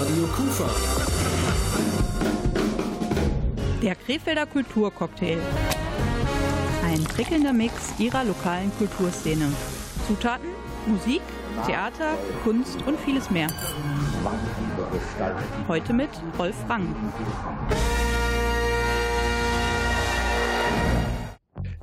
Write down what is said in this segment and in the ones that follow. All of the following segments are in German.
Radio Kufa. Der Krefelder Kulturcocktail. Ein prickelnder Mix ihrer lokalen Kulturszene. Zutaten, Musik, Theater, Kunst und vieles mehr. Heute mit Rolf Rang.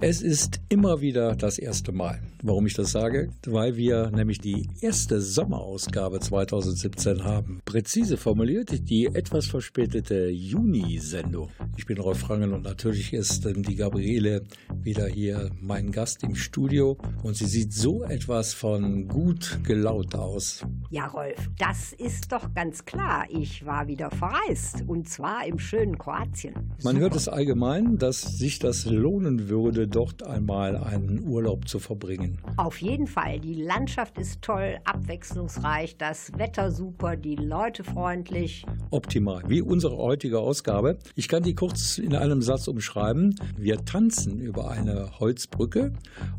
Es ist immer wieder das erste Mal. Warum ich das sage? Weil wir nämlich die erste Sommerausgabe 2017 haben. Präzise formuliert die etwas verspätete Juni-Sendung. Ich bin Rolf Rangen und natürlich ist ähm, die Gabriele wieder hier mein Gast im Studio und sie sieht so etwas von gut gelaunt aus. Ja, Rolf, das ist doch ganz klar. Ich war wieder verreist und zwar im schönen Kroatien. Man Super. hört es allgemein, dass sich das lohnen würde, dort einmal einen Urlaub zu verbringen. Auf jeden Fall. Die Landschaft ist toll, abwechslungsreich, das Wetter super, die Leute freundlich. Optimal. Wie unsere heutige Ausgabe. Ich kann die kurz in einem Satz umschreiben. Wir tanzen über eine Holzbrücke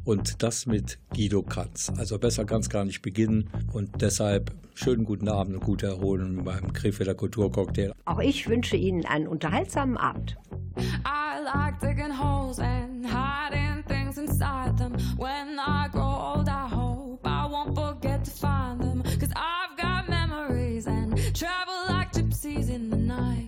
und das mit Guido Kanz. Also besser kann es gar nicht beginnen und deshalb schönen guten Abend und gute Erholung beim Krefelder Kulturcocktail. Auch ich wünsche Ihnen einen unterhaltsamen Abend. I like digging holes and hiding things inside them. When I grow old, I hope I won't forget to find them. Cause I've got memories and travel like gypsies in the night.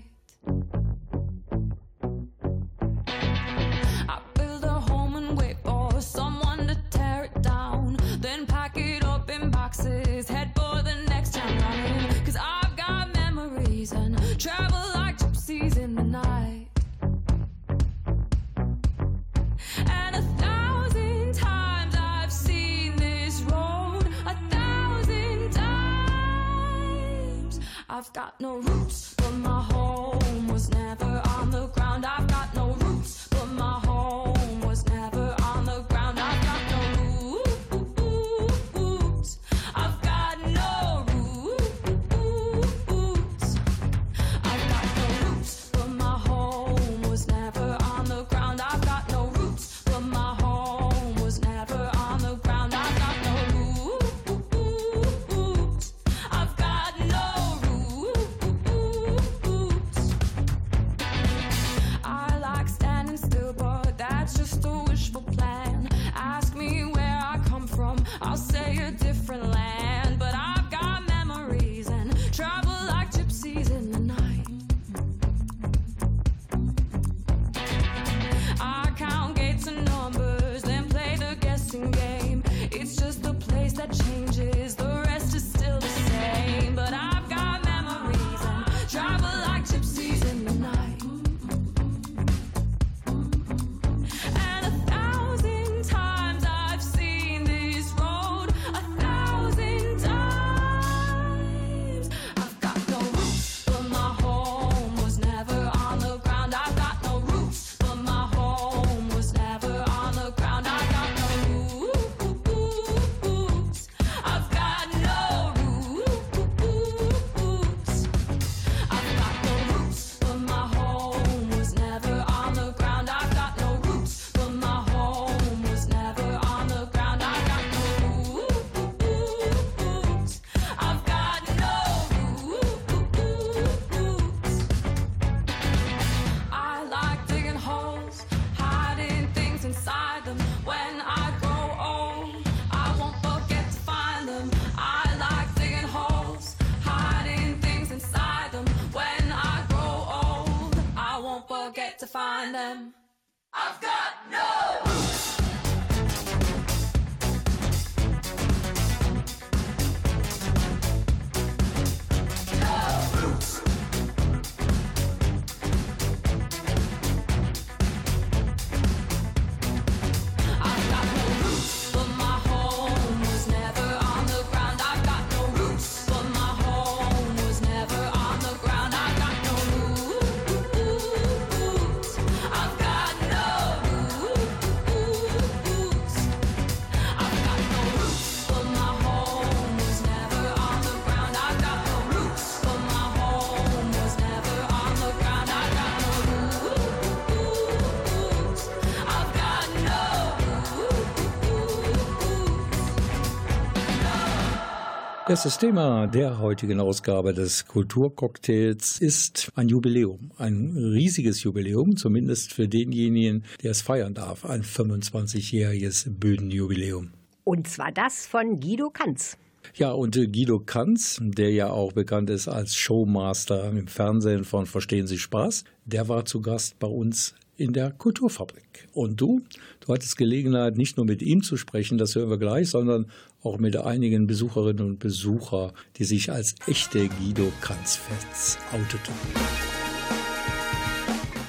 Erstes Thema der heutigen Ausgabe des Kulturcocktails ist ein Jubiläum. Ein riesiges Jubiläum, zumindest für denjenigen, der es feiern darf. Ein 25-jähriges Bühnenjubiläum. Und zwar das von Guido Kanz. Ja, und Guido Kanz, der ja auch bekannt ist als Showmaster im Fernsehen von Verstehen Sie Spaß, der war zu Gast bei uns in der Kulturfabrik. Und du, du hattest Gelegenheit, nicht nur mit ihm zu sprechen, das hören wir gleich, sondern auch mit einigen Besucherinnen und Besuchern, die sich als echte Guido Kanz-Fans outeten.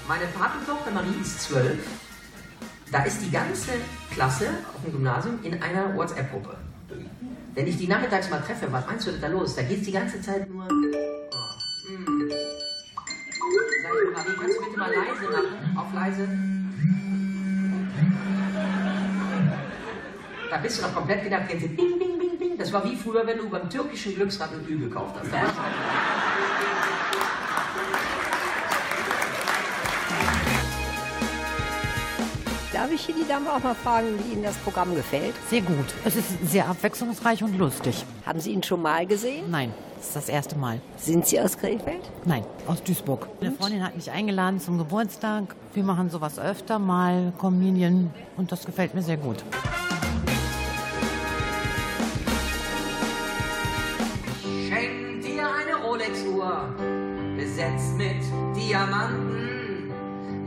Meine Patentochter Marie ist zwölf. Da ist die ganze Klasse auf dem Gymnasium in einer WhatsApp-Gruppe. Wenn ich die nachmittags mal treffe, was meinst du denn da los? Da geht es die ganze Zeit nur. Oh, mm. Marie, kannst du bitte mal leise machen? Auf leise. Da bist du noch komplett gedacht, Bing, Bing, Bing, Bing. Das war wie früher, wenn du beim türkischen Glücksrad ein Ü gekauft hast. Darf ich hier die Dame auch mal fragen, wie Ihnen das Programm gefällt? Sehr gut. Es ist sehr abwechslungsreich und lustig. Haben Sie ihn schon mal gesehen? Nein, das ist das erste Mal. Sind Sie aus Krefeld? Nein, aus Duisburg. Eine Freundin hat mich eingeladen zum Geburtstag. Wir machen sowas öfter mal, Communion, und das gefällt mir sehr gut. Schenk dir eine Rolex-Uhr, besetzt mit Diamanten.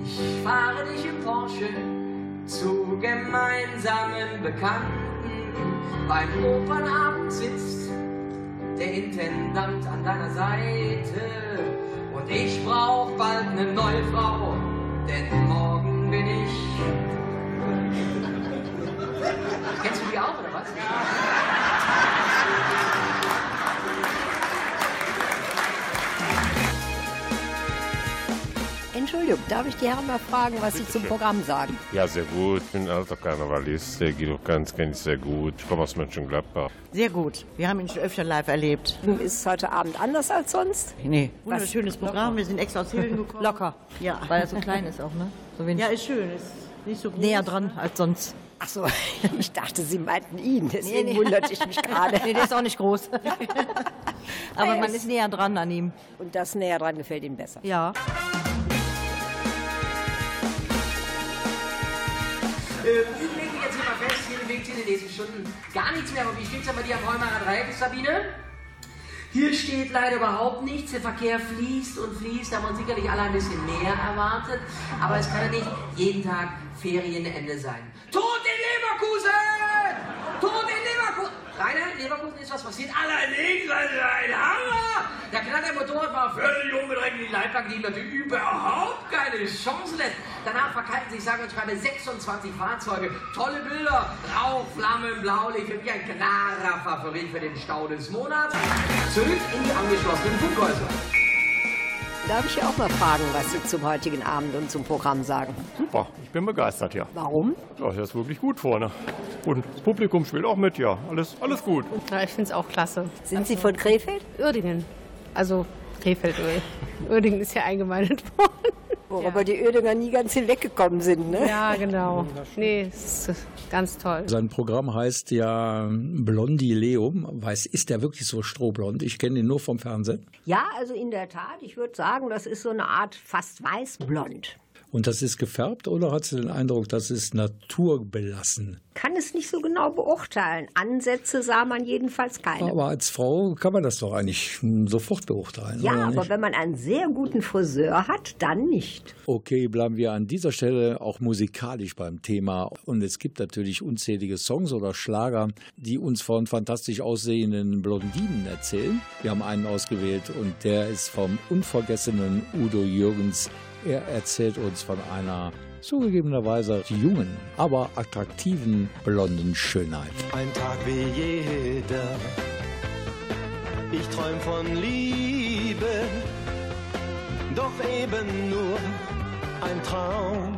Ich fahre dich im Porsche zu gemeinsamen Bekannten. Beim Opernabend sitzt der Intendant an deiner Seite. Und ich brauch bald eine neue Frau, denn morgen bin ich. Kennst du die auch, oder was? Entschuldigung, darf ich die Herren mal fragen, was Sie zum Programm sagen? Ja, sehr gut. Ich bin ein alter Karnevalist. Der Guido Kanz kenne ich sehr gut. Ich komme aus Mönchengladbach. Sehr gut. Wir haben ihn schon öfter live erlebt. Ist heute Abend anders als sonst? Nee. Wunderschönes Programm. Wir sind extra aus Hilden gekommen. Locker. Ja. Weil er so klein ist auch, ne? So wenig Ja, ist schön. Ist nicht so groß. näher dran als sonst. Ach so, ich dachte, Sie meinten ihn, deswegen wunderte ich mich gerade. Nee, der ist auch nicht groß. Aber Er man ist- näher dran an ihm. Und das näher dran gefällt Ihnen besser. Ja. Ich lege jetzt hier mal fest, hier bewegt in den nächsten Stunden gar nichts mehr. Und wie steht's aber dir am Heumacher Dreieck, Sabine? Hier steht leider überhaupt nichts. Der Verkehr fließt und fließt. Da haben wir uns sicherlich alle ein bisschen mehr erwartet. Aber es kann ja nicht jeden Tag Ferienende sein. Tod in Leverkusen! Tod in Leverkusen! Rainer, in Leverkusen ist was passiert. Allerdings, also ein Hammer! Der knatte Motorradfahrer völlig umgedreht in die Leitplanke, die natürlich überhaupt keine Chance lässt. Danach verkalten sich, sage und schreibe, 26 Fahrzeuge. Tolle Bilder. Rauch, Flammen, Blaulicht. Für mich ein klarer Favorit für den Stau des Monats. Zurück in die angeschlossenen Funkhäuser. Darf ich auch mal fragen, was Sie zum heutigen Abend und zum Programm sagen? Super, ich bin begeistert, ja. Warum? Ja, das ist wirklich gut vorne. Und das Publikum spielt auch mit, ja. Alles, alles gut. Ja, ich finde es auch klasse. Sind Sie von Krefeld? Uerdingen. Also Krefeld. Uerdingen ist ja eingemeindet worden. Worüber die Ödinger nie ganz hinweggekommen sind, ne? Ja, genau. Nee, ist ganz toll. Sein Programm heißt ja Blondileum. Weiß, ist der wirklich so strohblond? Ich kenne ihn nur vom Fernsehen. Ja, also in der Tat, ich würde sagen, das ist so eine Art fast weißblond. Und das ist gefärbt oder hat sie den Eindruck, das ist naturbelassen? Kann es nicht so genau beurteilen. Ansätze sah man jedenfalls keine. Aber als Frau kann man das doch eigentlich sofort beurteilen. ja, aber wenn man einen sehr guten Friseur hat, dann nicht. Okay, bleiben wir an dieser Stelle auch musikalisch beim Thema. Und es gibt natürlich unzählige Songs oder Schlager, die uns von fantastisch aussehenden Blondinen erzählen. Wir haben einen ausgewählt und der ist vom unvergessenen Udo Jürgens. Er erzählt uns von einer zugegebenerweise jungen, aber attraktiven blonden Schönheit. Ein Tag wie jeder. Ich träum von Liebe, doch eben nur ein Traum.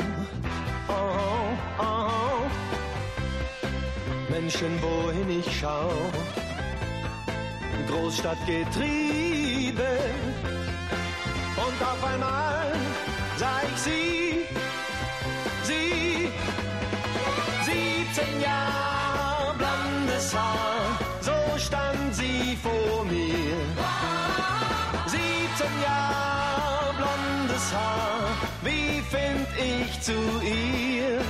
Oh, oh. Menschen, wohin ich schau, Großstadt getrieben. Und auf einmal sah ich sie, sie, 17 Jahre blondes Haar, so stand sie vor mir. 17 Jahre blondes Haar, wie find ich zu ihr?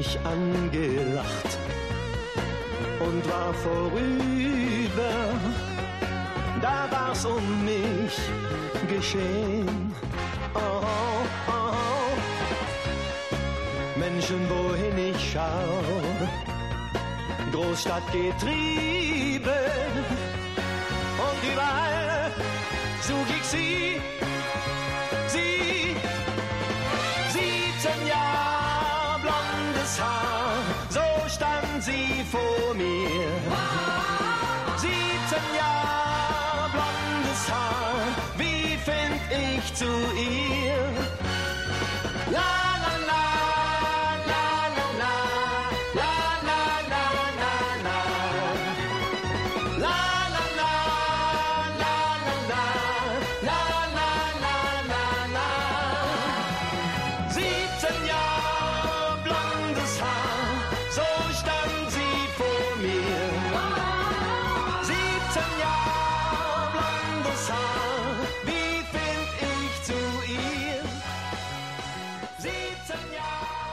Mich angelacht und war vorüber. Da war's um mich geschehen. Oh, oh, oh. Menschen, wohin ich schau, Großstadt getrieben und überall such ich sie, sie. Vor mir. 17 Jahre blondes Haar, wie find ich zu ihr? La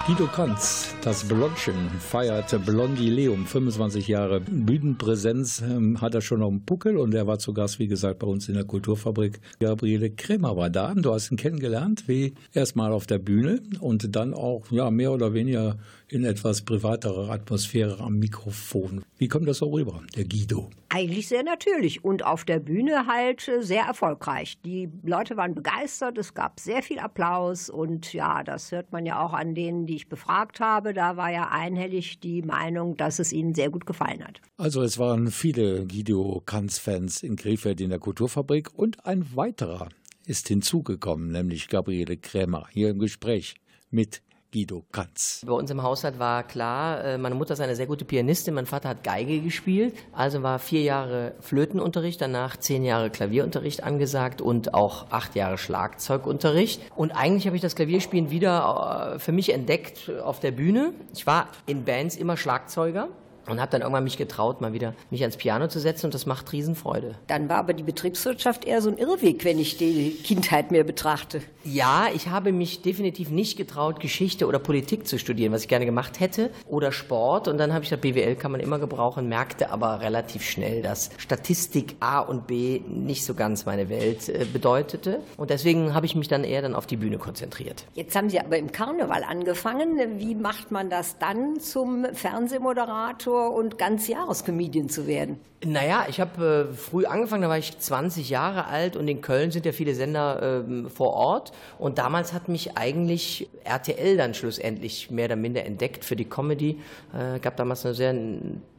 Guido Kanz, das Blondchen, feiert Blondileum. 25 Jahre Bühnenpräsenz ähm, hat er schon auf dem Puckel und er war zu Gast, wie gesagt, bei uns in der Kulturfabrik. Gabriele Kremer war da. Du hast ihn kennengelernt, wie erstmal auf der Bühne und dann auch ja, mehr oder weniger in etwas privaterer Atmosphäre am Mikrofon. Wie kommt das so rüber, der Guido? Eigentlich sehr natürlich und auf der Bühne halt äh, sehr erfolgreich. Die Leute waren begeistert, es gab sehr viel Applaus und ja, das hört man ja auch an denen, die ich befragt habe. Da war ja einhellig die Meinung, dass es ihnen sehr gut gefallen hat. Also es waren viele Guido Kanz-Fans in Krefeld in der Kulturfabrik und ein weiterer ist hinzugekommen, nämlich Gabriele Krämer, hier im Gespräch mit Guido Kanz. Bei uns im Haushalt war klar, äh, meine Mutter ist eine sehr gute Pianistin, mein Vater hat Geige gespielt, also war vier Jahre Flötenunterricht, danach zehn Jahre Klavierunterricht angesagt und auch acht Jahre Schlagzeugunterricht. Und eigentlich habe ich das Klavierspielen wieder äh, für mich entdeckt auf der Bühne. Ich war in Bands immer Schlagzeuger und habe dann irgendwann mich getraut, mal wieder mich ans Piano zu setzen und das macht Riesenfreude. Dann war aber die Betriebswirtschaft eher so ein Irrweg, wenn ich die Kindheit mir betrachte. Ja, ich habe mich definitiv nicht getraut, Geschichte oder Politik zu studieren, was ich gerne gemacht hätte, oder Sport. Und dann habe ich gesagt, BWL kann man immer gebrauchen, merkte aber relativ schnell, dass Statistik A und B nicht so ganz meine Welt äh, bedeutete. Und deswegen habe ich mich dann eher dann auf die Bühne konzentriert. Jetzt haben Sie aber im Karneval angefangen. Wie macht man das dann zum Fernsehmoderator und Ganzjahrescomedian zu werden? Naja, ich habe äh, früh angefangen, da war ich 20 Jahre alt und in Köln sind ja viele Sender ähm, vor Ort. Und damals hat mich eigentlich RTL dann schlussendlich mehr oder minder entdeckt für die Comedy. Äh, gab damals eine sehr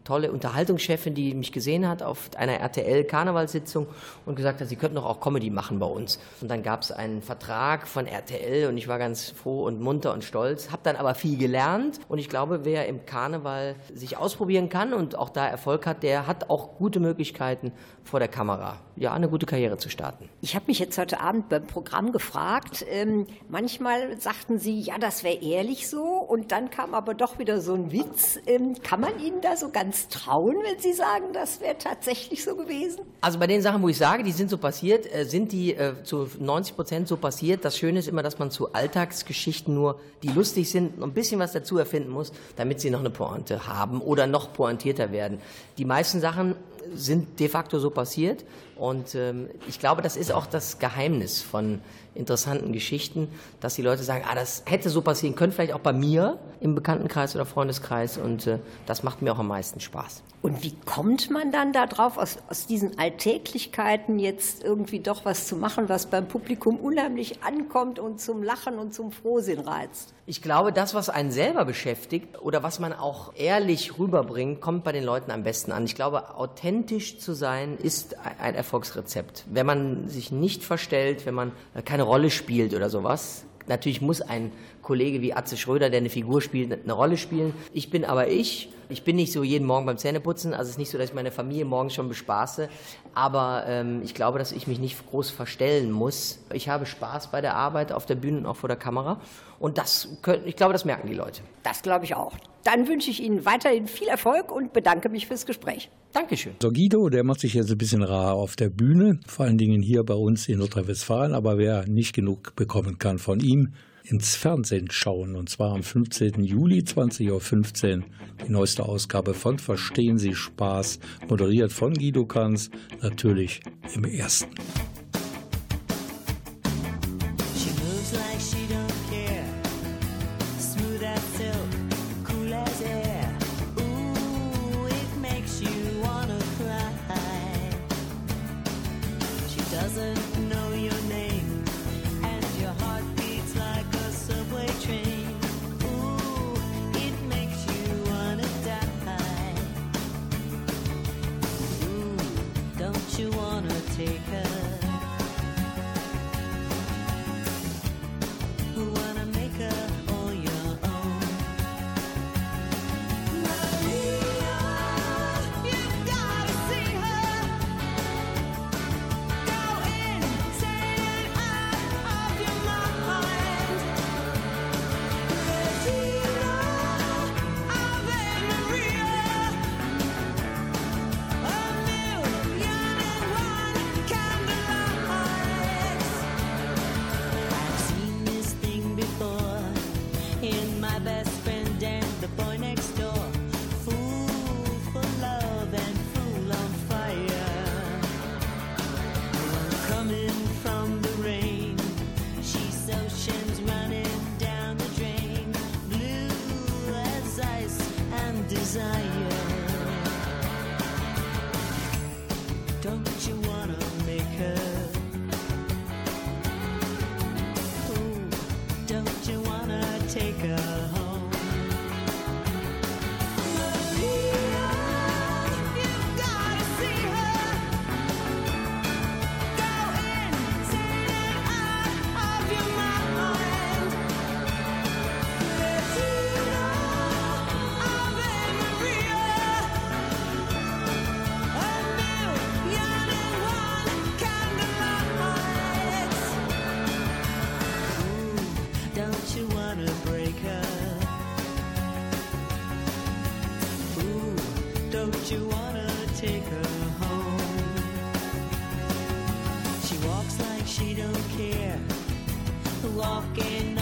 tolle Unterhaltungschefin, die mich gesehen hat auf einer RTL-Karnevalssitzung und gesagt hat, sie könnten doch auch Comedy machen bei uns. Und dann gab es einen Vertrag von RTL und ich war ganz froh und munter und stolz, habe dann aber viel gelernt und ich glaube, wer im Karneval sich ausprobieren kann und auch da Erfolg hat, der hat auch gute Möglichkeiten vor der Kamera, ja, eine gute Karriere zu starten. Ich habe mich jetzt heute Abend beim Programm gefragt, ähm, manchmal sagten Sie, ja, das wäre ehrlich so und dann kam aber doch wieder so ein Witz. Ähm, kann man Ihnen da so ganz trauen, wenn Sie sagen, das wäre tatsächlich so gewesen? Also bei den Sachen, wo ich sage, die sind so passiert, äh, sind die äh, zu 90 Prozent so passiert. Das Schöne ist immer, dass man zu Alltagsgeschichten nur, die lustig sind, ein bisschen was dazu erfinden muss, damit sie noch eine Pointe haben oder noch pointierter werden. Die meisten Sachen sind de facto so passiert und ähm, ich glaube, das ist auch das Geheimnis von interessanten Geschichten, dass die Leute sagen, ah, das hätte so passieren können, vielleicht auch bei mir im Bekanntenkreis oder Freundeskreis und äh, das macht mir auch am meisten Spaß. Und wie kommt man dann darauf, aus, aus diesen Alltäglichkeiten jetzt irgendwie doch was zu machen, was beim Publikum unheimlich ankommt und zum Lachen und zum Frohsinn reizt? Ich glaube, das, was einen selber beschäftigt oder was man auch ehrlich rüberbringt, kommt bei den Leuten am besten an. Ich glaube, authentisch zu sein ist ein Erfolgsrezept. Wenn man sich nicht verstellt, wenn man keine Rolle spielt oder sowas, natürlich muss ein Kollege wie Atze Schröder, der eine Figur spielt, eine Rolle spielen. Ich bin aber ich. Ich bin nicht so jeden Morgen beim Zähneputzen. Also es ist nicht so, dass ich meine Familie morgens schon bespaße. Aber ähm, ich glaube, dass ich mich nicht groß verstellen muss. Ich habe Spaß bei der Arbeit auf der Bühne und auch vor der Kamera. Und das, können, ich glaube, das merken die Leute. Das glaube ich auch. Dann wünsche ich Ihnen weiterhin viel Erfolg und bedanke mich fürs Gespräch. Dankeschön. So Guido, der macht sich jetzt ein bisschen rar auf der Bühne, vor allen Dingen hier bei uns in Nordrhein-Westfalen. Aber wer nicht genug bekommen kann von ihm, ins Fernsehen schauen. Und zwar am 15. Juli 20.15 Uhr die neueste Ausgabe von Verstehen Sie Spaß, moderiert von Guido Kanz, natürlich im ersten. Walking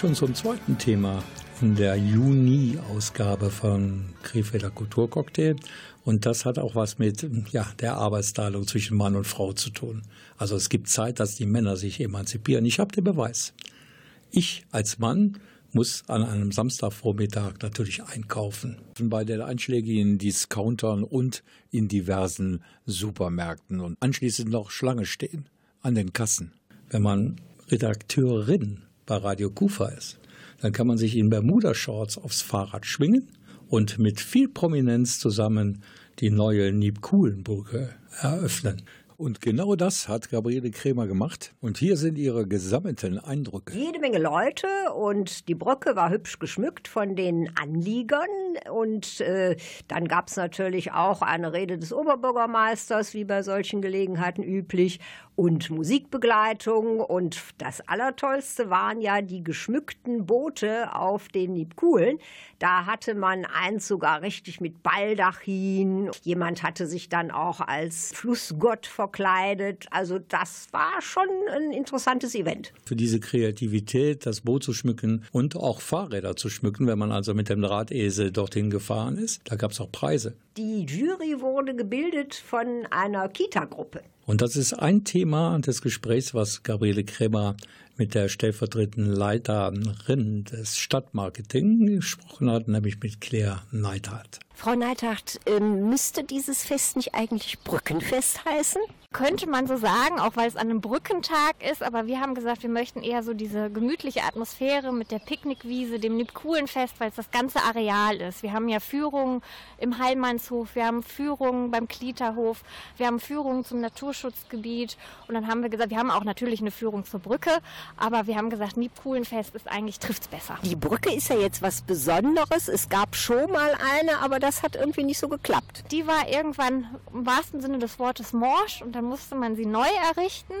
schon zum zweiten Thema in der Juni-Ausgabe von Krefelder Kulturcocktail. Und das hat auch was mit ja, der Arbeitsteilung zwischen Mann und Frau zu tun. Also es gibt Zeit, dass die Männer sich emanzipieren. Ich habe den Beweis. Ich als Mann muss an einem Samstagvormittag natürlich einkaufen. Bei den einschlägigen Discountern und in diversen Supermärkten und anschließend noch Schlange stehen an den Kassen. Wenn man Redakteurin bei Radio Kufa ist, dann kann man sich in Bermuda-Shorts aufs Fahrrad schwingen und mit viel Prominenz zusammen die neue Niebkuhlenbrücke eröffnen. Und genau das hat Gabriele Kremer gemacht. Und hier sind ihre gesammelten Eindrücke. Jede Menge Leute und die Brücke war hübsch geschmückt von den Anliegern. Und äh, dann gab es natürlich auch eine Rede des Oberbürgermeisters, wie bei solchen Gelegenheiten üblich, und Musikbegleitung. Und das Allertollste waren ja die geschmückten Boote auf den Niebkuhlen. Da hatte man eins sogar richtig mit Baldachin. Jemand hatte sich dann auch als Flussgott verkleidet. Also das war schon ein interessantes Event. Für diese Kreativität, das Boot zu schmücken und auch Fahrräder zu schmücken, wenn man also mit dem Drahtesel dorthin gefahren ist. Da gab es auch Preise. Die Jury wurde gebildet von einer Kita-Gruppe. Und das ist ein Thema des Gesprächs, was Gabriele Kremer mit der stellvertretenden Leiterin des Stadtmarketing gesprochen hat, nämlich mit Claire Neidhardt. Frau Neidhardt, ähm, müsste dieses Fest nicht eigentlich Brückenfest heißen? Könnte man so sagen, auch weil es an einem Brückentag ist, aber wir haben gesagt, wir möchten eher so diese gemütliche Atmosphäre mit der Picknickwiese, dem Nibkulenfest, weil es das ganze Areal ist. Wir haben ja Führungen im Heilmannshof, wir haben Führungen beim Klieterhof, wir haben Führungen zum Naturschutzgebiet und dann haben wir gesagt, wir haben auch natürlich eine Führung zur Brücke, aber wir haben gesagt, Nibkulenfest ist eigentlich, trifft's besser. Die Brücke ist ja jetzt was Besonderes. Es gab schon mal eine, aber das hat irgendwie nicht so geklappt. Die war irgendwann im wahrsten Sinne des Wortes morsch und dann musste man sie neu errichten.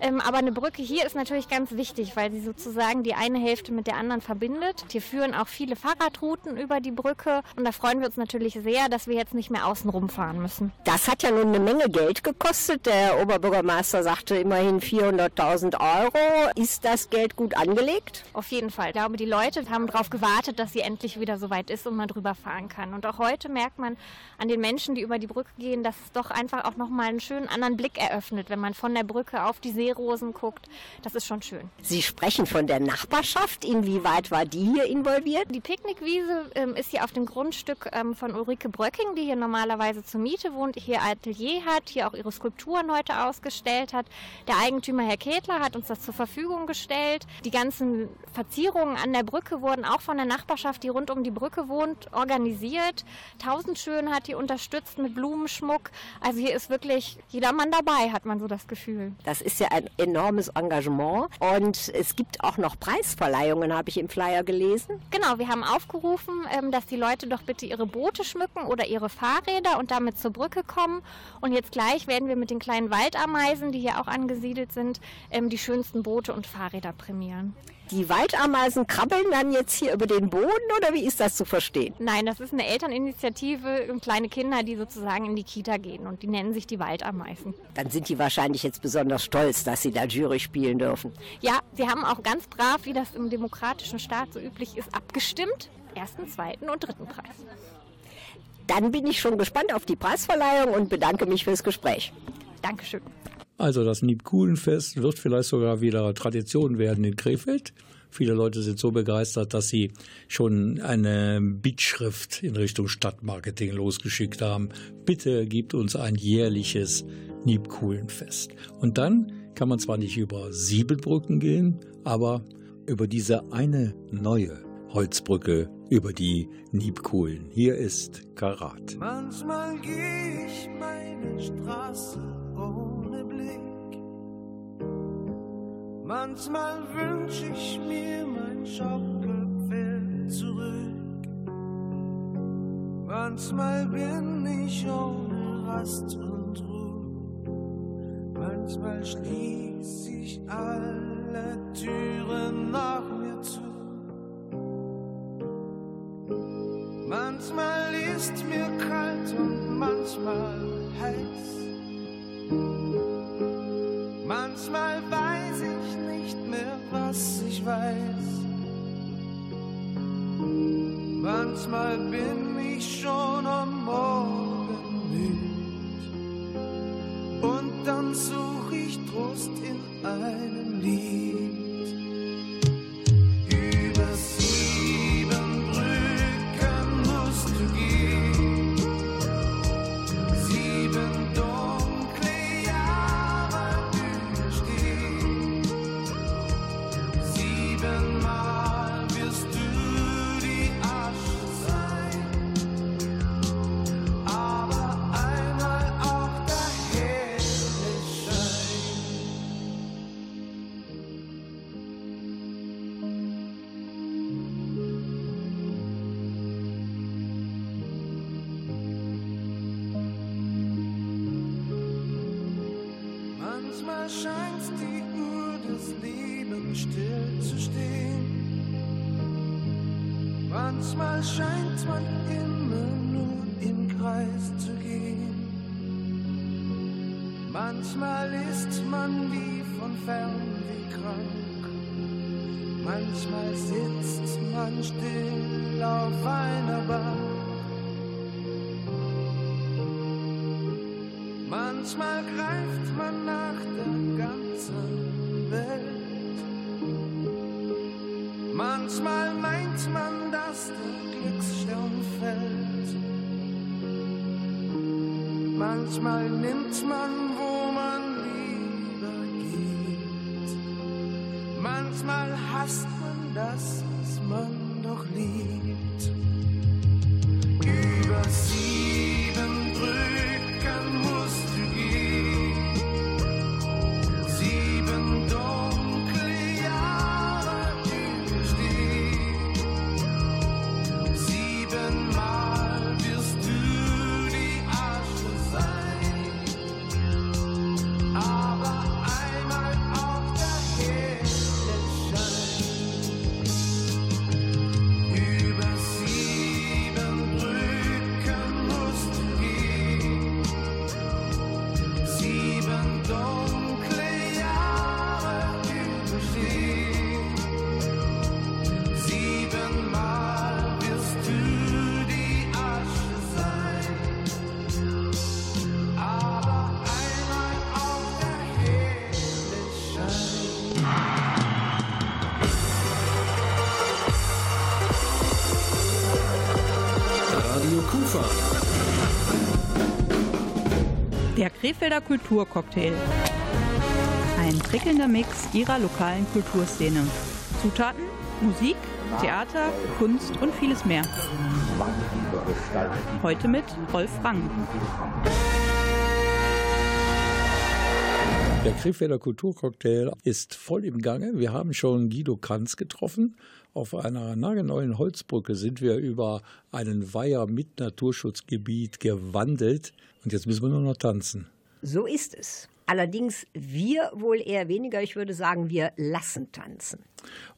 Ähm, aber eine Brücke hier ist natürlich ganz wichtig, weil sie sozusagen die eine Hälfte mit der anderen verbindet. Hier führen auch viele Fahrradrouten über die Brücke und da freuen wir uns natürlich sehr, dass wir jetzt nicht mehr außen rumfahren müssen. Das hat ja nun eine Menge Geld gekostet. Der Oberbürgermeister sagte immerhin 400.000 Euro. Ist das Geld gut angelegt? Auf jeden Fall. Ich glaube, die Leute haben darauf gewartet, dass sie endlich wieder so weit ist und man drüber fahren kann. Und auch heute merkt man an den Menschen, die über die Brücke gehen, dass es doch einfach auch nochmal einen schönen anderen Blick eröffnet, wenn man von der Brücke auf die Seerosen guckt. Das ist schon schön. Sie sprechen von der Nachbarschaft. Inwieweit war die hier involviert? Die Picknickwiese ähm, ist hier auf dem Grundstück ähm, von Ulrike Bröcking, die hier normalerweise zur Miete wohnt, hier Atelier hat, hier auch ihre Skulpturen heute ausgestellt hat. Der Eigentümer Herr Ketler hat uns das zur Verfügung gestellt. Die ganzen Verzierungen an der Brücke wurden auch von der Nachbarschaft, die rund um die Brücke wohnt, organisiert. Tausendschön hat hier unterstützt mit Blumenschmuck. Also hier ist wirklich jedermann dabei, hat man so das Gefühl. Das ist ja ein enormes Engagement. Und es gibt auch noch Preisverleihungen, habe ich im Flyer gelesen. Genau, wir haben aufgerufen, ähm, dass die Leute doch bitte ihre Boote schmücken oder ihre Fahrräder und damit zur Brücke kommen. Und jetzt gleich werden wir mit den kleinen Waldameisen, die hier auch angesiedelt sind, ähm, die schönsten Boote und Fahrräder prämieren. Die Waldameisen krabbeln dann jetzt hier über den Boden oder wie ist das zu verstehen? Nein, das ist eine Elterninitiative und kleine Kinder, die sozusagen in die Kita gehen und die nennen sich die Waldameisen. Dann sind die wahrscheinlich jetzt besonders stolz, dass sie da Jury spielen dürfen. Ja, sie haben auch ganz brav, wie das im demokratischen Staat so üblich ist, abgestimmt. Ersten, zweiten und dritten Preis. Dann bin ich schon gespannt auf die Preisverleihung und bedanke mich fürs Gespräch. Dankeschön. Also das Niebkulenfest wird vielleicht sogar wieder Tradition werden in Krefeld. Viele Leute sind so begeistert, dass sie schon eine Bittschrift in Richtung Stadtmarketing losgeschickt haben. Bitte gibt uns ein jährliches Niebkulenfest. Und dann kann man zwar nicht über sieben Brücken gehen, aber über diese eine neue Holzbrücke über die Niebkuhlen. Hier ist Karat. Manchmal geh ich meine Straße Manchmal wünsch ich mir mein Schaukelpferd zurück. Manchmal bin ich ohne Rast und Ruhe. Manchmal schließ ich alle Türen nach mir zu. Manchmal ist mir kalt und manchmal heiß. Manchmal weiß ich nicht mehr, was ich weiß. Manchmal bin ich schon am Morgen müd. Und dann such ich Trost in einem Lied. Manchmal sitzt man still auf einer Bank. Manchmal greift man nach der ganzen Welt. Manchmal meint man, dass der Glücksstern fällt. Manchmal nimmt man, wo man Manchmal hasst man das, was man doch liebt. Krefelder Kulturcocktail. Ein prickelnder Mix ihrer lokalen Kulturszene. Zutaten, Musik, Theater, Kunst und vieles mehr. Heute mit Rolf Rang. Der Krefelder Kulturcocktail ist voll im Gange. Wir haben schon Guido Kanz getroffen. Auf einer nagelneuen Holzbrücke sind wir über einen Weiher mit Naturschutzgebiet gewandelt. Und jetzt müssen wir nur noch tanzen. So ist es. Allerdings wir wohl eher weniger. Ich würde sagen, wir lassen tanzen.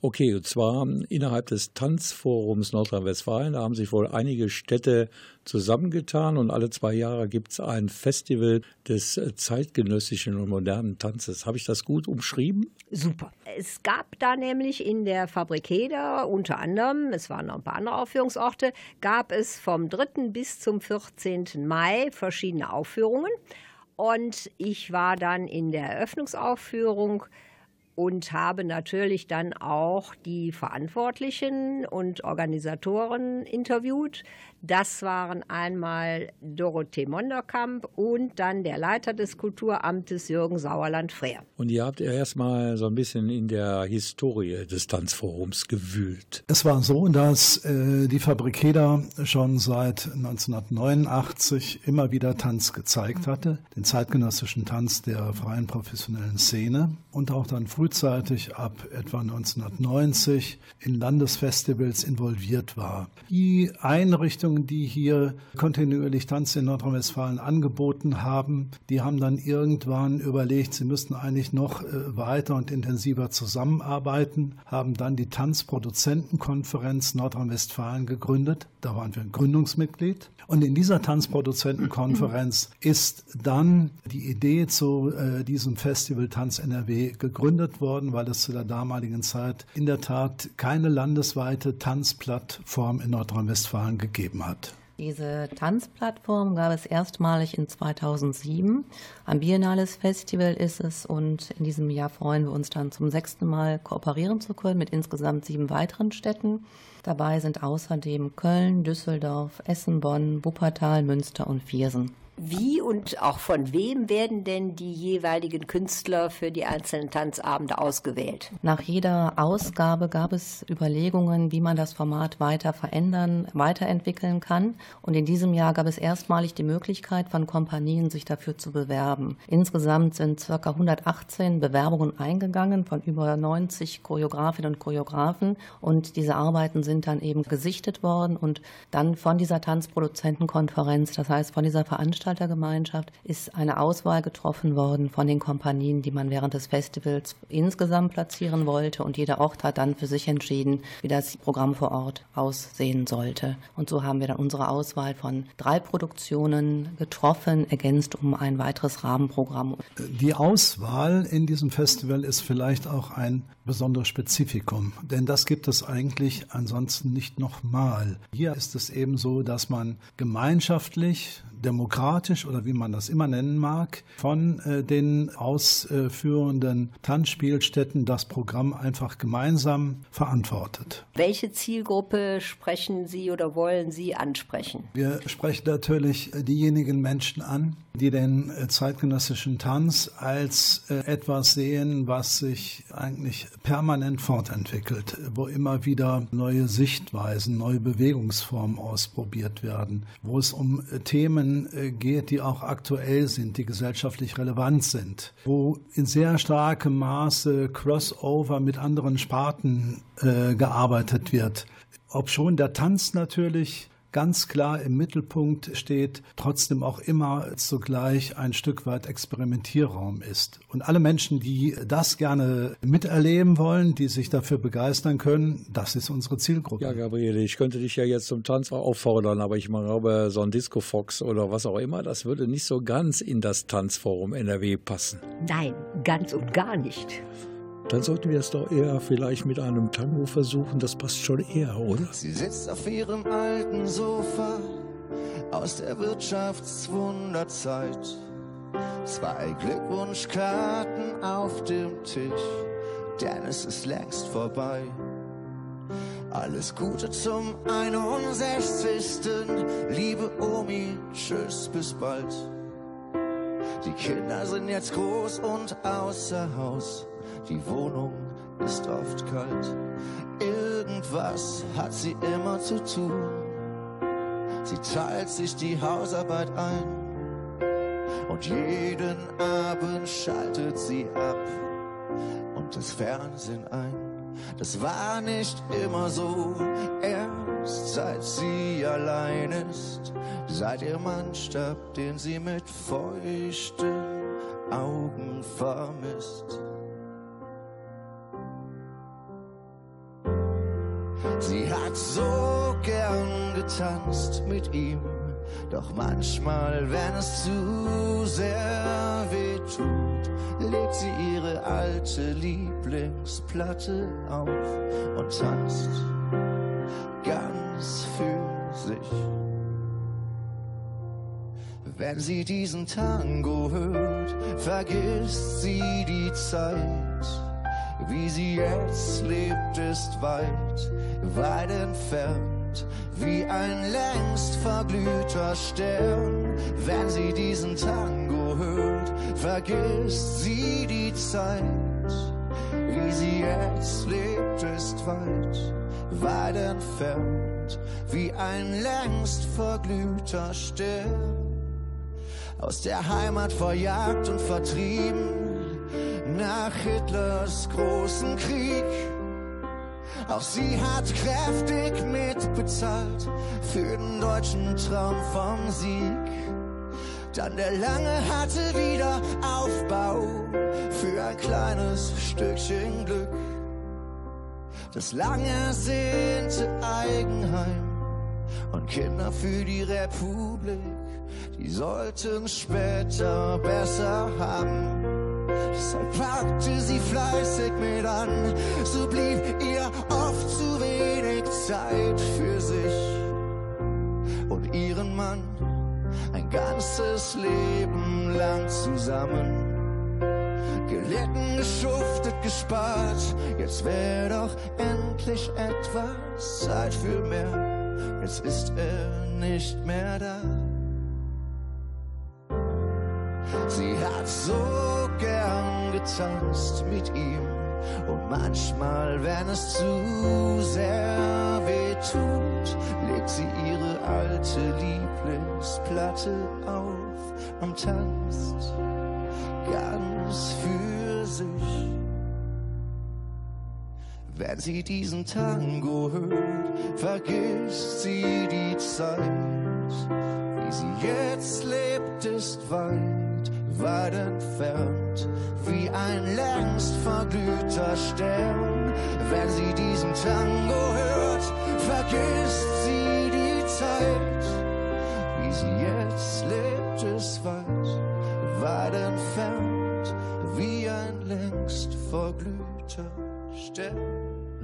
Okay, und zwar innerhalb des Tanzforums Nordrhein-Westfalen. Da haben sich wohl einige Städte zusammengetan und alle zwei Jahre gibt es ein Festival des zeitgenössischen und modernen Tanzes. Habe ich das gut umschrieben? Super. Es gab da nämlich in der Fabrik Heder unter anderem, es waren noch ein paar andere Aufführungsorte, gab es vom 3. bis zum 14. Mai verschiedene Aufführungen. Und ich war dann in der Eröffnungsaufführung und habe natürlich dann auch die Verantwortlichen und Organisatoren interviewt. Das waren einmal Dorothee Monderkamp und dann der Leiter des Kulturamtes Jürgen Sauerland-Freer. Und ihr habt ja erstmal so ein bisschen in der Historie des Tanzforums gewühlt. Es war so, dass äh, die Fabrik Heder schon seit 1989 immer wieder Tanz gezeigt hatte, den zeitgenössischen Tanz der freien professionellen Szene und auch dann frühzeitig ab etwa 1990 in Landesfestivals involviert war. Die Einrichtungen, die hier kontinuierlich Tanz in Nordrhein-Westfalen angeboten haben, die haben dann irgendwann überlegt, sie müssten eigentlich noch äh, weiter und intensiver zusammenarbeiten, haben dann die Tanzproduzentenkonferenz Nordrhein-Westfalen gegründet. Da waren wir ein Gründungsmitglied. Und in dieser Tanzproduzentenkonferenz ist dann die Idee zu äh, diesem Festival Tanz NRW gegründet worden, weil es zu der damaligen Zeit in der Tat keine landesweite Tanzplattform in Nordrhein-Westfalen gegeben hat. Diese Tanzplattform gab es erstmalig in 2007. Am Biennales Festival ist es und in diesem Jahr freuen wir uns dann zum sechsten Mal kooperieren zu können mit insgesamt sieben weiteren Städten. Dabei sind außerdem Köln, Düsseldorf, Essen, Bonn, Wuppertal, Münster und Viersen. Wie und auch von wem werden denn die jeweiligen Künstler für die einzelnen Tanzabende ausgewählt? Nach jeder Ausgabe gab es Überlegungen, wie man das Format weiter verändern, weiterentwickeln kann. Und in diesem Jahr gab es erstmalig die Möglichkeit von Kompanien, sich dafür zu bewerben. Insgesamt sind ca. 118 Bewerbungen eingegangen von über 90 Choreografinnen und Choreografen. Und diese Arbeiten sind dann eben gesichtet worden und dann von dieser Tanzproduzentenkonferenz, das heißt von dieser Veranstaltung, Veranstaltergemeinschaft ist eine Auswahl getroffen worden von den Kompanien, die man während des Festivals insgesamt platzieren wollte. Und jeder Ort hat dann für sich entschieden, wie das Programm vor Ort aussehen sollte. Und so haben wir dann unsere Auswahl von drei Produktionen getroffen, ergänzt um ein weiteres Rahmenprogramm. Die Auswahl in diesem Festival ist vielleicht auch ein besonderes Spezifikum, denn das gibt es eigentlich ansonsten nicht nochmal. Hier ist es eben so, dass man gemeinschaftlich, demokratisch oder wie man das immer nennen mag, von äh, den ausführenden Tanzspielstätten das Programm einfach gemeinsam verantwortet. Welche Zielgruppe sprechen Sie oder wollen Sie ansprechen? Wir sprechen natürlich diejenigen Menschen an, die den äh, zeitgenössischen Tanz als äh, etwas sehen, was sich eigentlich permanent fortentwickelt, wo immer wieder neue Sichtweisen, neue Bewegungsformen ausprobiert werden, wo es um äh, Themen geht, die auch aktuell sind, die gesellschaftlich relevant sind, wo in sehr starkem Maße Crossover mit anderen Sparten äh, gearbeitet wird. Ob schon der Tanz natürlich ganz klar im Mittelpunkt steht, trotzdem auch immer zugleich ein Stück weit Experimentierraum ist. Und alle Menschen, die das gerne miterleben wollen, die sich dafür begeistern können, das ist unsere Zielgruppe. Ja, Gabriele, ich könnte dich ja jetzt zum Tanz auffordern, aber ich glaube, so ein Disco Fox oder was auch immer, das würde nicht so ganz in das Tanzforum NRW passen. Nein, ganz und gar nicht. Dann sollten wir es doch eher vielleicht mit einem Tango versuchen. Das passt schon eher, oder? Sie sitzt auf ihrem alten Sofa aus der Wirtschaftswunderzeit. Zwei Glückwunschkarten auf dem Tisch, denn es ist längst vorbei. Alles Gute zum 61. Liebe Omi, tschüss, bis bald. Die Kinder sind jetzt groß und außer Haus. Die Wohnung ist oft kalt. Irgendwas hat sie immer zu tun. Sie teilt sich die Hausarbeit ein. Und jeden Abend schaltet sie ab und das Fernsehen ein. Das war nicht immer so, erst seit sie allein ist, seit ihr Mann starb, den sie mit feuchten Augen vermisst. Sie hat so gern getanzt mit ihm, doch manchmal, wenn es zu sehr weh tut, legt sie ihre alte Lieblingsplatte auf und tanzt ganz für sich. Wenn sie diesen Tango hört, vergisst sie die Zeit. Wie sie jetzt lebt, ist weit, weit entfernt, wie ein längst verglühter Stern. Wenn sie diesen Tango hört, vergisst sie die Zeit. Wie sie jetzt lebt, ist weit, weit entfernt, wie ein längst verglühter Stern. Aus der Heimat verjagt und vertrieben, nach Hitlers großen Krieg. Auch sie hat kräftig mitbezahlt für den deutschen Traum vom Sieg. Dann der lange harte Wiederaufbau für ein kleines Stückchen Glück. Das lang ersehnte Eigenheim und Kinder für die Republik. Die sollten später besser haben. Deshalb packte sie fleißig mit an, so blieb ihr oft zu wenig Zeit für sich und ihren Mann ein ganzes Leben lang zusammen. Gelitten, geschuftet, gespart, jetzt wär doch endlich etwas Zeit für mehr. Jetzt ist er nicht mehr da. Sie hat so gern getanzt mit ihm und manchmal, wenn es zu sehr weh tut, legt sie ihre alte Lieblingsplatte auf und tanzt ganz für sich. Wenn sie diesen Tango hört, vergisst sie die Zeit. Wie sie jetzt lebt, ist weit, weit entfernt, wie ein längst verglühter Stern. Wenn sie diesen Tango hört, vergisst sie die Zeit. Wie sie jetzt lebt, ist weit, weit entfernt, wie ein längst verglühter Stern.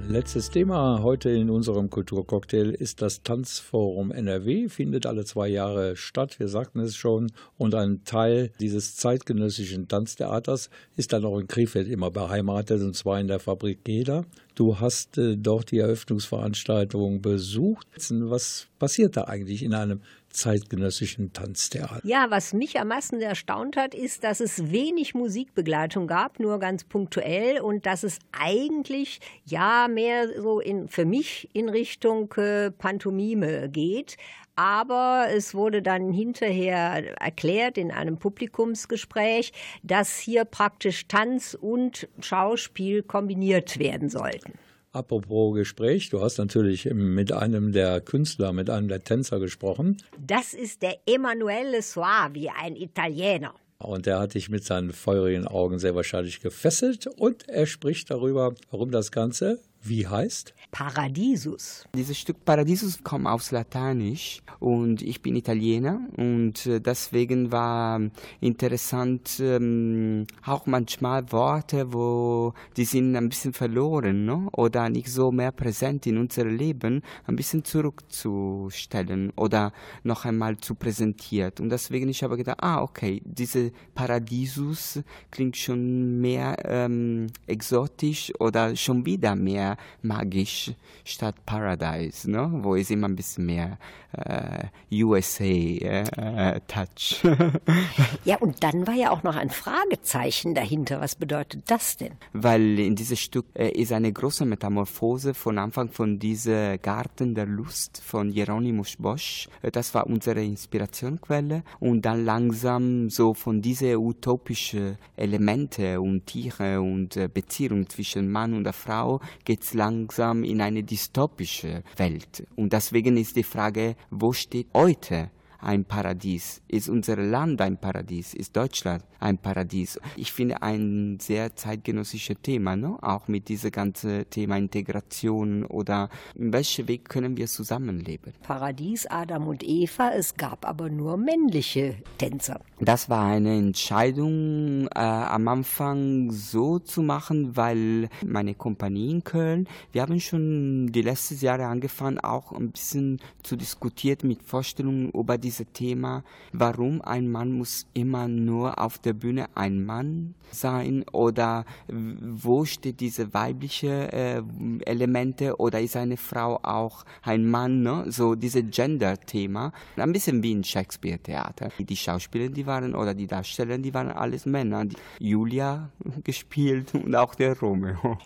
Letztes Thema heute in unserem Kulturcocktail ist das Tanzforum NRW. Findet alle zwei Jahre statt, wir sagten es schon. Und ein Teil dieses zeitgenössischen Tanztheaters ist dann auch in Krefeld immer beheimatet, und zwar in der Fabrik Geda. Du hast äh, dort die Eröffnungsveranstaltung besucht. Was passiert da eigentlich in einem zeitgenössischen Tanztheater? Ja, was mich am meisten erstaunt hat, ist, dass es wenig Musikbegleitung gab, nur ganz punktuell und dass es eigentlich ja mehr so in, für mich in Richtung äh, Pantomime geht. Aber es wurde dann hinterher erklärt in einem Publikumsgespräch, dass hier praktisch Tanz und Schauspiel kombiniert werden sollten. Apropos Gespräch, du hast natürlich mit einem der Künstler, mit einem der Tänzer gesprochen. Das ist der Emanuele Soavi, ein Italiener. Und er hat dich mit seinen feurigen Augen sehr wahrscheinlich gefesselt und er spricht darüber, warum das Ganze wie heißt? Paradisus. Dieses Stück Paradisus kommt aus Lateinisch und ich bin Italiener und äh, deswegen war interessant ähm, auch manchmal Worte, wo die sind ein bisschen verloren ne? oder nicht so mehr präsent in unserem Leben, ein bisschen zurückzustellen oder noch einmal zu präsentiert. Und deswegen ich habe gedacht, ah okay, diese Paradisus klingt schon mehr ähm, exotisch oder schon wieder mehr magisch statt Paradise, ne? wo es immer ein bisschen mehr äh, USA äh, Touch. ja, und dann war ja auch noch ein Fragezeichen dahinter. Was bedeutet das denn? Weil in diesem Stück äh, ist eine große Metamorphose von Anfang von diesem Garten der Lust von Hieronymus Bosch. Äh, das war unsere Inspirationsquelle und dann langsam so von diese utopischen Elemente und Tiere und äh, Beziehung zwischen Mann und der Frau geht's langsam in eine dystopische Welt. Und deswegen ist die Frage, wo steht heute ein Paradies? Ist unser Land ein Paradies? Ist Deutschland ein Paradies? Ich finde ein sehr zeitgenössisches Thema, ne? auch mit diesem ganzen Thema Integration oder in welchem Weg können wir zusammenleben? Paradies, Adam und Eva, es gab aber nur männliche Tänzer. Das war eine Entscheidung äh, am Anfang so zu machen, weil meine Kompanie in Köln, wir haben schon die letzten Jahre angefangen, auch ein bisschen zu diskutieren mit Vorstellungen über dieses Thema, warum ein Mann muss immer nur auf der Bühne ein Mann sein oder wo steht diese weibliche äh, Elemente oder ist eine Frau auch ein Mann, ne? so diese Gender-Thema, ein bisschen wie in Shakespeare-Theater. Die Schauspieler, die waren oder die Darsteller, die waren alles Männer. Die Julia gespielt und auch der Romeo.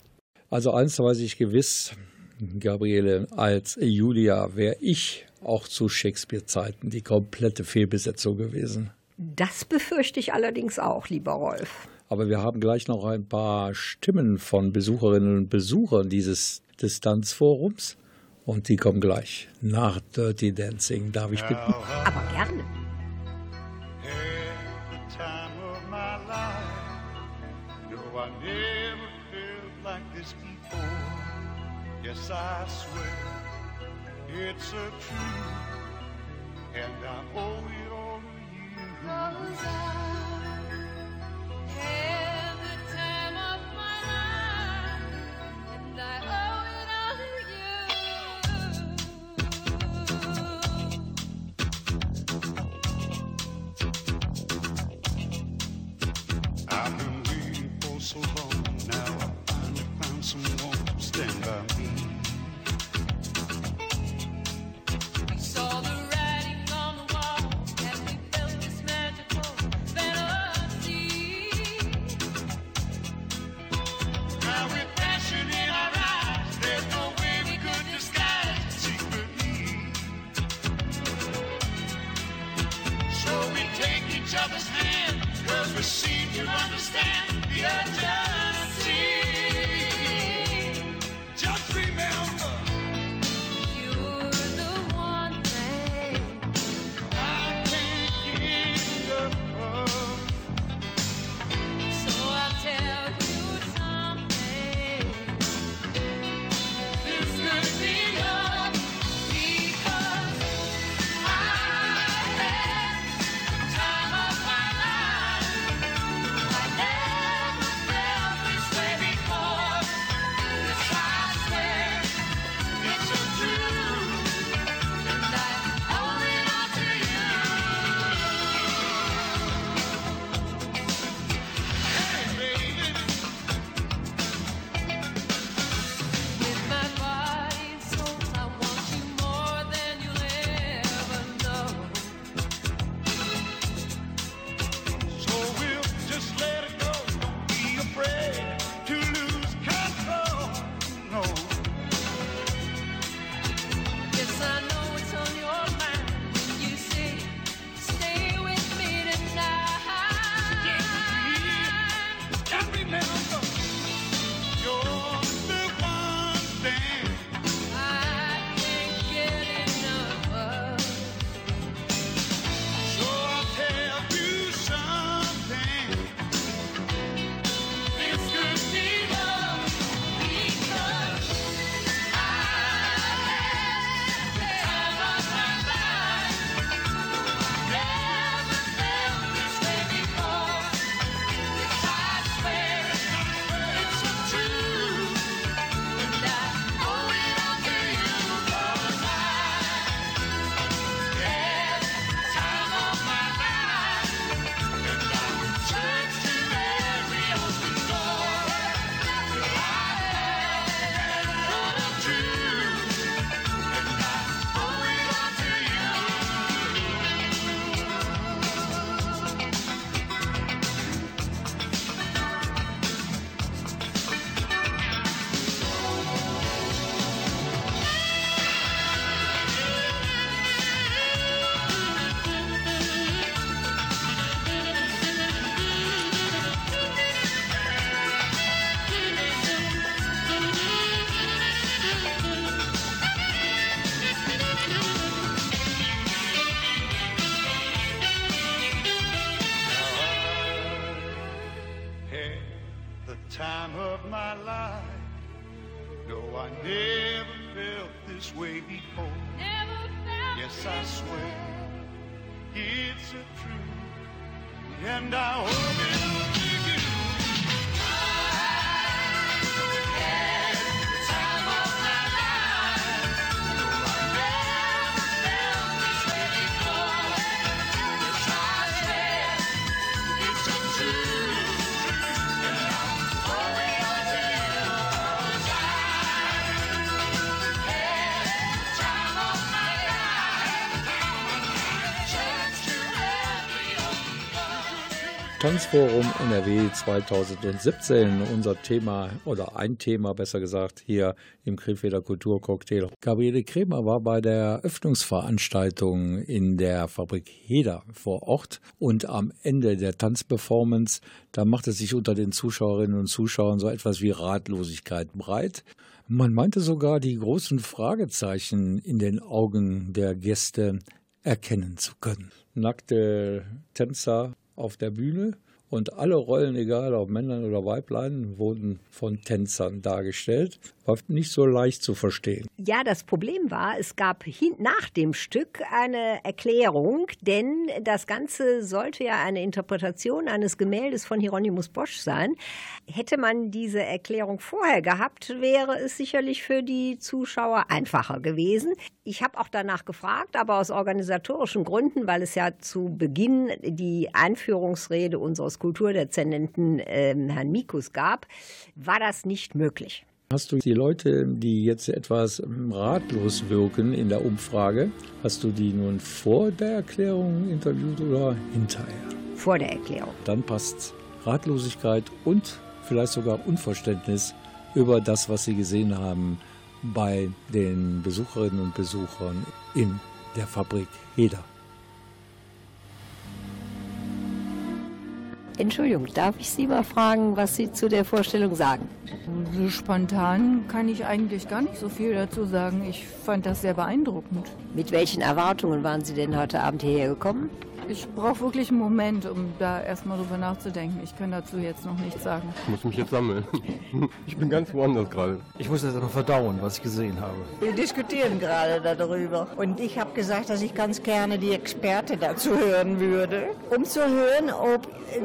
Also eins weiß ich gewiss, Gabriele, als Julia wäre ich auch zu Shakespeare-Zeiten die komplette Fehlbesetzung gewesen. Das befürchte ich allerdings auch, lieber Rolf. Aber wir haben gleich noch ein paar Stimmen von Besucherinnen und Besuchern dieses Distanzforums. Und die kommen gleich nach Dirty Dancing. Darf ich bitten? Aber gerne. time of my life. No, I never felt like this before. Yes, I swear it's a truth, and I owe it all to you. Cause Tanzforum NRW 2017, unser Thema oder ein Thema besser gesagt hier im Krefelder Kulturcocktail. Gabriele Kremer war bei der Öffnungsveranstaltung in der Fabrik Heder vor Ort und am Ende der Tanzperformance, da machte sich unter den Zuschauerinnen und Zuschauern so etwas wie Ratlosigkeit breit. Man meinte sogar, die großen Fragezeichen in den Augen der Gäste erkennen zu können. Nackte Tänzer auf der Bühne und alle Rollen, egal ob Männern oder Weiblein, wurden von Tänzern dargestellt. War nicht so leicht zu verstehen. Ja, das Problem war, es gab nach dem Stück eine Erklärung, denn das Ganze sollte ja eine Interpretation eines Gemäldes von Hieronymus Bosch sein. Hätte man diese Erklärung vorher gehabt, wäre es sicherlich für die Zuschauer einfacher gewesen. Ich habe auch danach gefragt, aber aus organisatorischen Gründen, weil es ja zu Beginn die Einführungsrede unseres Kulturdezernenten äh, Herrn Mikus gab, war das nicht möglich. Hast du die Leute, die jetzt etwas ratlos wirken in der Umfrage, hast du die nun vor der Erklärung interviewt oder hinterher? Vor der Erklärung. Dann passt Ratlosigkeit und vielleicht sogar Unverständnis über das, was sie gesehen haben bei den Besucherinnen und Besuchern in der Fabrik Heder. Entschuldigung, darf ich Sie mal fragen, was Sie zu der Vorstellung sagen? So spontan kann ich eigentlich gar nicht so viel dazu sagen. Ich fand das sehr beeindruckend. Mit welchen Erwartungen waren Sie denn heute Abend hierher gekommen? Ich brauche wirklich einen Moment, um da erstmal drüber nachzudenken. Ich kann dazu jetzt noch nichts sagen. Ich muss mich jetzt sammeln. Ich bin ganz woanders gerade. Ich muss das noch verdauen, was ich gesehen habe. Wir diskutieren gerade darüber. Und ich habe gesagt, dass ich ganz gerne die Experte dazu hören würde, um zu hören, ob äh,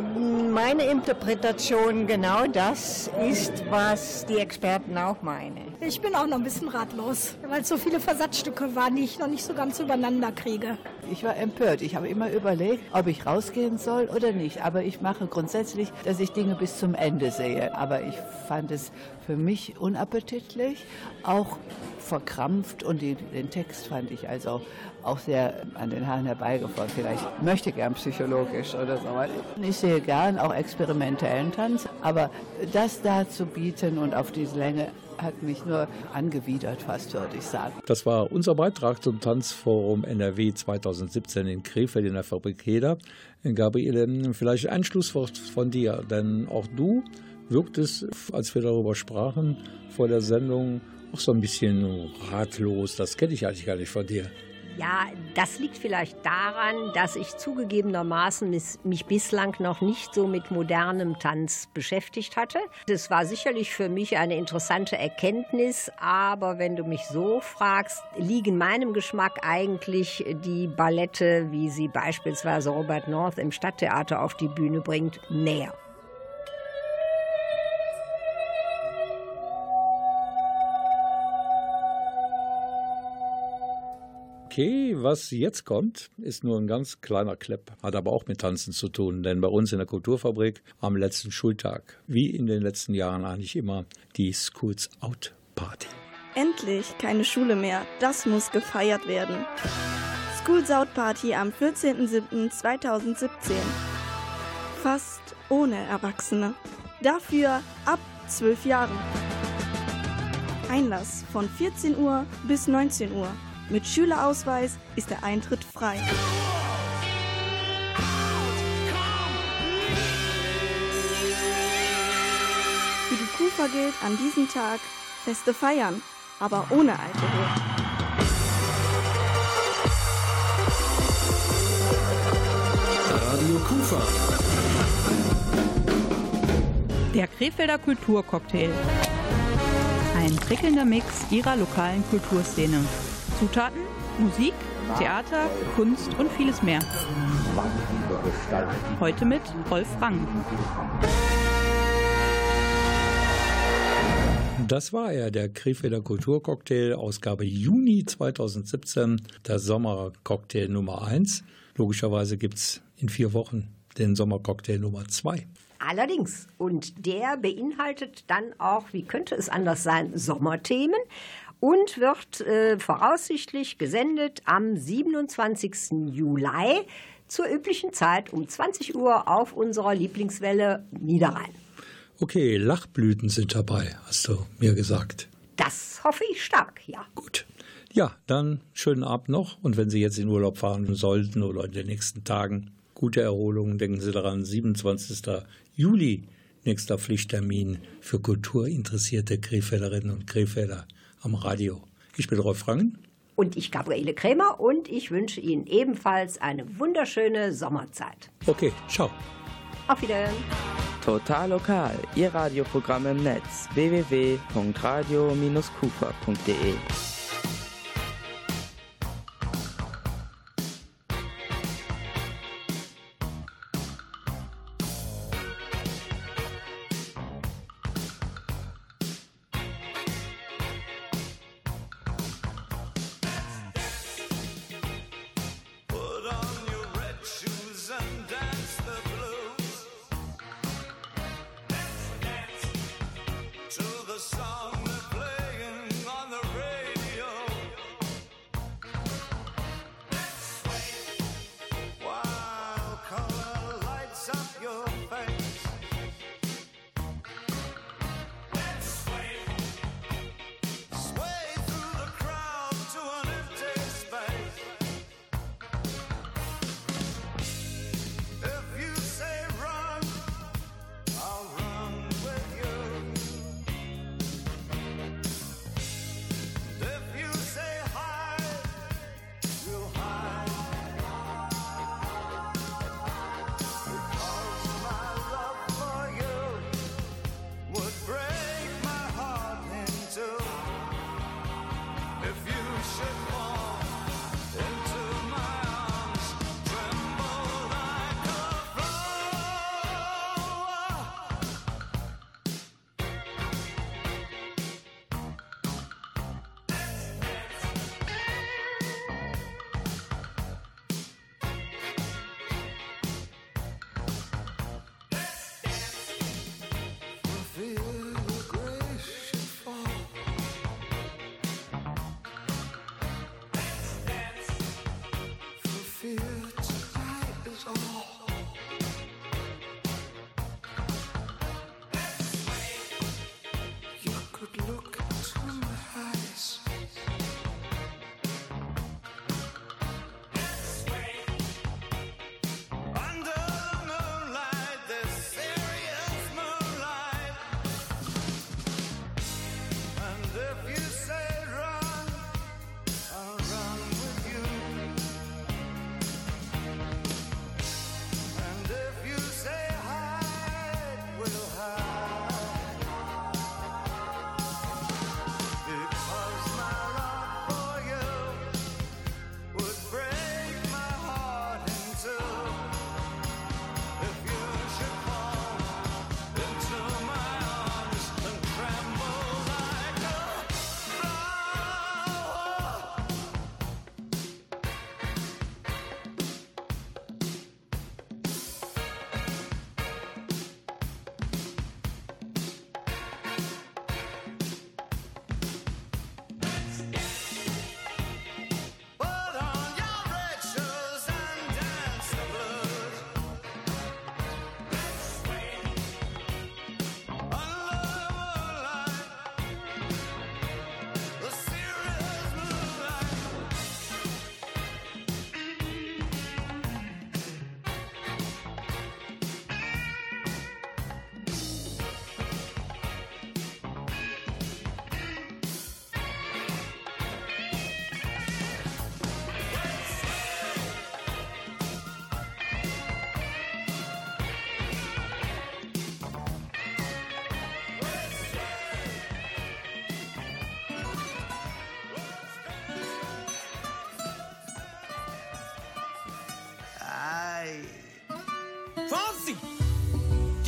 meine Interpretation genau das ist, was die Experten auch meinen. Ich bin auch noch ein bisschen ratlos, weil es so viele Versatzstücke waren, die ich noch nicht so ganz übereinander kriege. Ich war empört. Ich habe immer überlegt, ob ich rausgehen soll oder nicht. Aber ich mache grundsätzlich, dass ich Dinge bis zum Ende sehe. Aber ich fand es für mich unappetitlich, auch verkrampft und die, den Text fand ich also auch sehr an den Haaren herbeigefahren. Vielleicht möchte gern psychologisch oder so. Ich sehe gern auch experimentellen Tanz, aber das da zu bieten und auf diese Länge hat mich nur angewidert, fast würde ich sagen. Das war unser Beitrag zum Tanzforum NRW 2017 in Krefeld in der Fabrik Heder. Gabriele, vielleicht ein Schlusswort von dir, denn auch du wirktest, als wir darüber sprachen vor der Sendung, auch so ein bisschen ratlos. Das kenne ich eigentlich gar nicht von dir. Ja, das liegt vielleicht daran, dass ich zugegebenermaßen mich bislang noch nicht so mit modernem Tanz beschäftigt hatte. Es war sicherlich für mich eine interessante Erkenntnis, aber wenn du mich so fragst, liegen meinem Geschmack eigentlich die Ballette, wie sie beispielsweise Robert North im Stadttheater auf die Bühne bringt, näher. Okay, was jetzt kommt, ist nur ein ganz kleiner Klepp, hat aber auch mit Tanzen zu tun, denn bei uns in der Kulturfabrik am letzten Schultag, wie in den letzten Jahren eigentlich immer, die Schools Out Party. Endlich keine Schule mehr, das muss gefeiert werden. Schools Out Party am 14.07.2017. Fast ohne Erwachsene. Dafür ab 12 Jahren. Einlass von 14 Uhr bis 19 Uhr. Mit Schülerausweis ist der Eintritt frei. Für die Kufa gilt an diesem Tag Feste feiern, aber ohne Alkohol. Radio Kufa. Der Krefelder Kulturcocktail. Ein prickelnder Mix ihrer lokalen Kulturszene. Zutaten, Musik, Theater, Kunst und vieles mehr. Heute mit Rolf Rang. Das war er, der Krefelder Kulturcocktail, Ausgabe Juni 2017, der Sommercocktail Nummer 1. Logischerweise gibt es in vier Wochen den Sommercocktail Nummer 2. Allerdings. Und der beinhaltet dann auch, wie könnte es anders sein, Sommerthemen und wird äh, voraussichtlich gesendet am 27. Juli zur üblichen Zeit um 20 Uhr auf unserer Lieblingswelle Niederrhein. Okay, Lachblüten sind dabei, hast du mir gesagt. Das hoffe ich stark, ja. Gut. Ja, dann schönen Abend noch. Und wenn Sie jetzt in Urlaub fahren sollten oder in den nächsten Tagen, gute Erholung. Denken Sie daran, 27. Juli, nächster Pflichttermin für kulturinteressierte Krefelderinnen und Krefelder am Radio. Ich bin Rolf Frangen. Und ich, Gabriele Krämer, und ich wünsche Ihnen ebenfalls eine wunderschöne Sommerzeit. Okay, ciao. Auf Wiedersehen. Total lokal, Ihr Radioprogramm im Netz www.radio-kufa.de.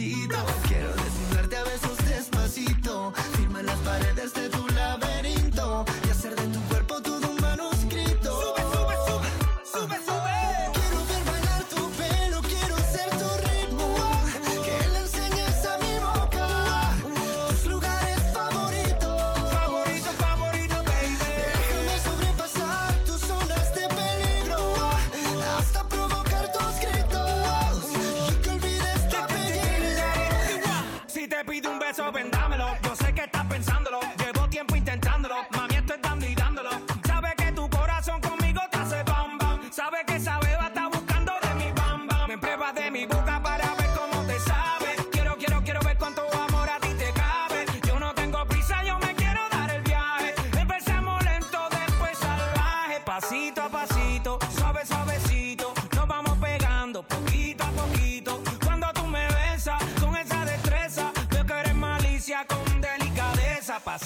necesito.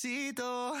necesito.